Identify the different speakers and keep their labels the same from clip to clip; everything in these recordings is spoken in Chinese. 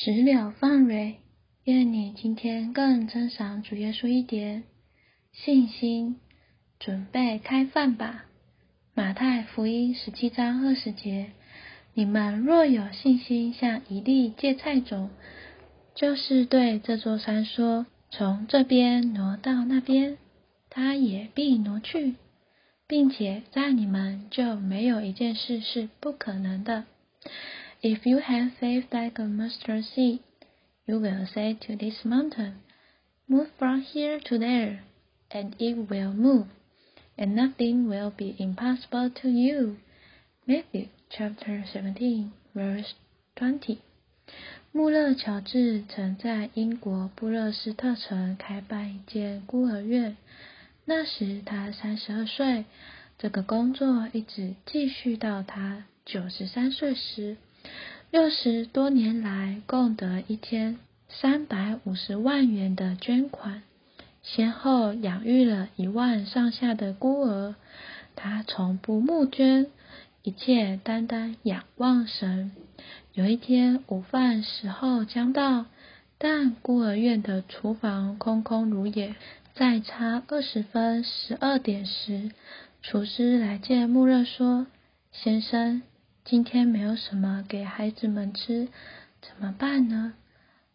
Speaker 1: 石榴放蕊，愿你今天更珍赏主耶稣一点。信心，准备开饭吧。马太福音十七章二十节：你们若有信心，像一粒芥菜种，就是对这座山说：从这边挪到那边，它也必挪去，并且在你们就没有一件事是不可能的。If you have faith like a mustard seed, you will say to this mountain, Move from here to there, and it will move, and nothing will be impossible to you. Matthew chapter seventeen, verse twenty. 穆勒乔治曾在英国布勒斯特城开办一间孤儿院，那时他三十二岁。这个工作一直继续到他九十三岁时。 六十多年来，共得一千三百五十万元的捐款，先后养育了一万上下的孤儿。他从不募捐，一切单单仰望神。有一天午饭时候将到，但孤儿院的厨房空空如也。在差二十分十二点时，厨师来见穆勒说：“先生。”今天没有什么给孩子们吃，怎么办呢？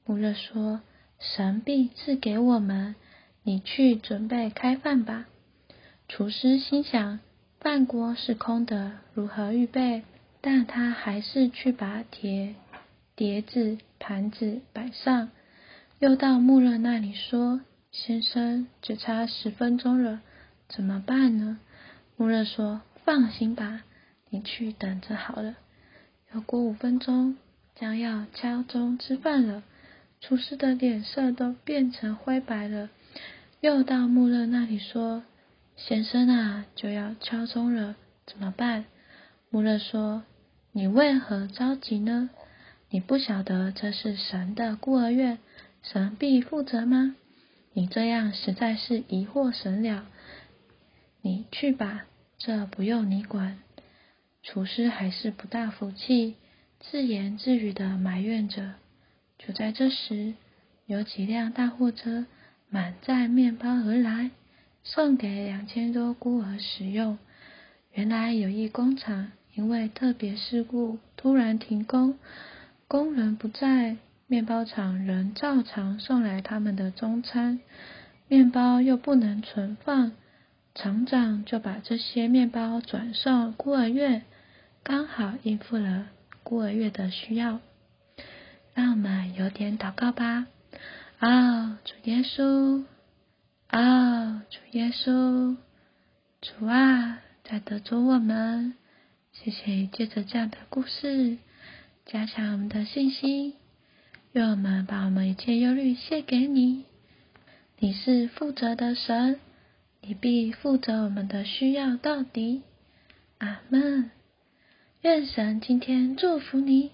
Speaker 1: 穆勒说：“神必赐给我们，你去准备开饭吧。”厨师心想：饭锅是空的，如何预备？但他还是去把铁碟子、盘子摆上。又到穆勒那里说：“先生，只差十分钟了，怎么办呢？”穆勒说：“放心吧。”你去等着好了。要过五分钟，将要敲钟吃饭了，厨师的脸色都变成灰白了。又到穆勒那里说：“先生啊，就要敲钟了，怎么办？”穆勒说：“你为何着急呢？你不晓得这是神的孤儿院，神必负责吗？你这样实在是疑惑神了。你去吧，这不用你管。”厨师还是不大服气，自言自语的埋怨着。就在这时，有几辆大货车满载面包而来，送给两千多孤儿食用。原来有一工厂因为特别事故突然停工，工人不在，面包厂仍照常送来他们的中餐，面包又不能存放，厂长就把这些面包转送孤儿院。刚好应付了孤儿院的需要，让我们有点祷告吧。啊，主耶稣，啊，主耶稣，主啊，在得着我们，谢谢借着这样的故事，加强我们的信心，愿我们把我们一切忧虑献给你。你是负责的神，你必负责我们的需要到底。阿门。愿神今天祝福你。